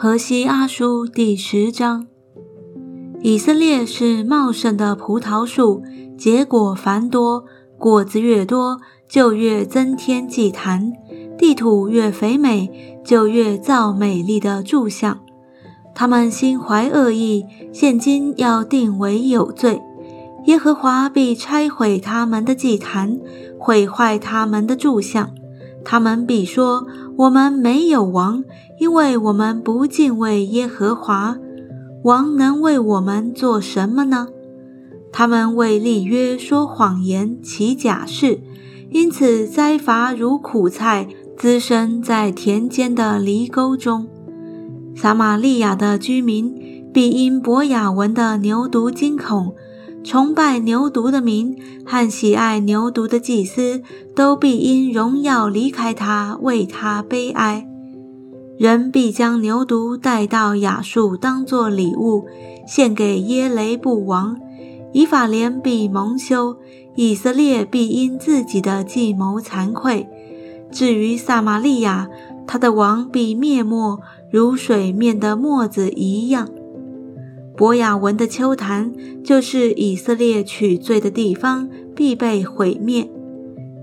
河西阿书第十章：以色列是茂盛的葡萄树，结果繁多，果子越多，就越增添祭坛；地土越肥美，就越造美丽的柱像。他们心怀恶意，现今要定为有罪。耶和华必拆毁他们的祭坛，毁坏他们的柱像。他们必说：“我们没有王，因为我们不敬畏耶和华。王能为我们做什么呢？”他们为立约说谎言，起假誓，因此灾罚如苦菜滋生在田间的犁沟中。撒玛利亚的居民必因伯雅文的牛犊惊恐。崇拜牛犊的民和喜爱牛犊的祭司，都必因荣耀离开他，为他悲哀。人必将牛犊带到雅述，当作礼物献给耶雷布王。以法莲必蒙羞，以色列必因自己的计谋惭愧。至于撒玛利亚，他的王必灭没，如水面的沫子一样。博雅文的秋坛就是以色列取罪的地方，必被毁灭。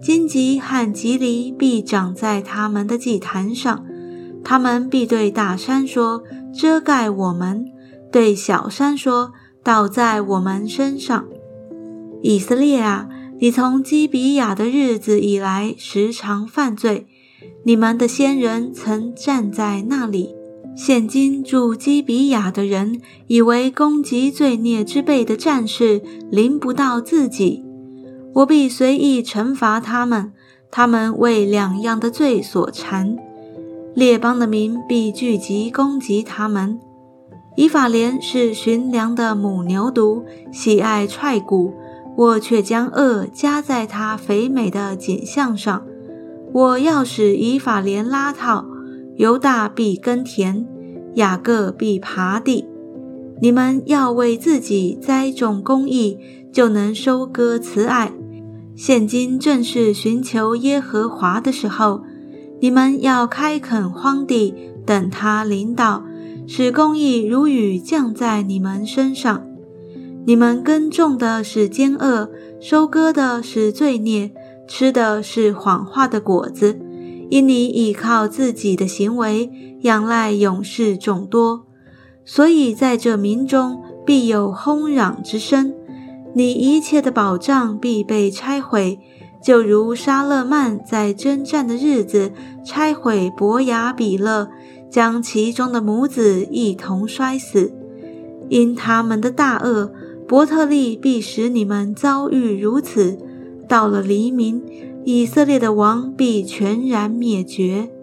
荆棘和棘藜必长在他们的祭坛上，他们必对大山说：“遮盖我们。”对小山说：“倒在我们身上。”以色列啊，你从基比亚的日子以来，时常犯罪。你们的先人曾站在那里。现今住基比亚的人以为攻击罪孽之辈的战士临不到自己，我必随意惩罚他们。他们为两样的罪所缠，列邦的民必聚集攻击他们。以法莲是寻良的母牛犊，喜爱踹骨，我却将恶加在他肥美的颈项上。我要使以法莲拉套。犹大必耕田，雅各必耙地。你们要为自己栽种公义，就能收割慈爱。现今正是寻求耶和华的时候。你们要开垦荒地，等他领导，使公义如雨降在你们身上。你们耕种的是奸恶，收割的是罪孽，吃的是谎话的果子。因你倚靠自己的行为，仰赖勇士众多，所以在这民中必有轰嚷之声。你一切的保障必被拆毁，就如沙勒曼在征战的日子拆毁伯雅比勒，将其中的母子一同摔死。因他们的大恶，伯特利必使你们遭遇如此。到了黎明。以色列的王必全然灭绝。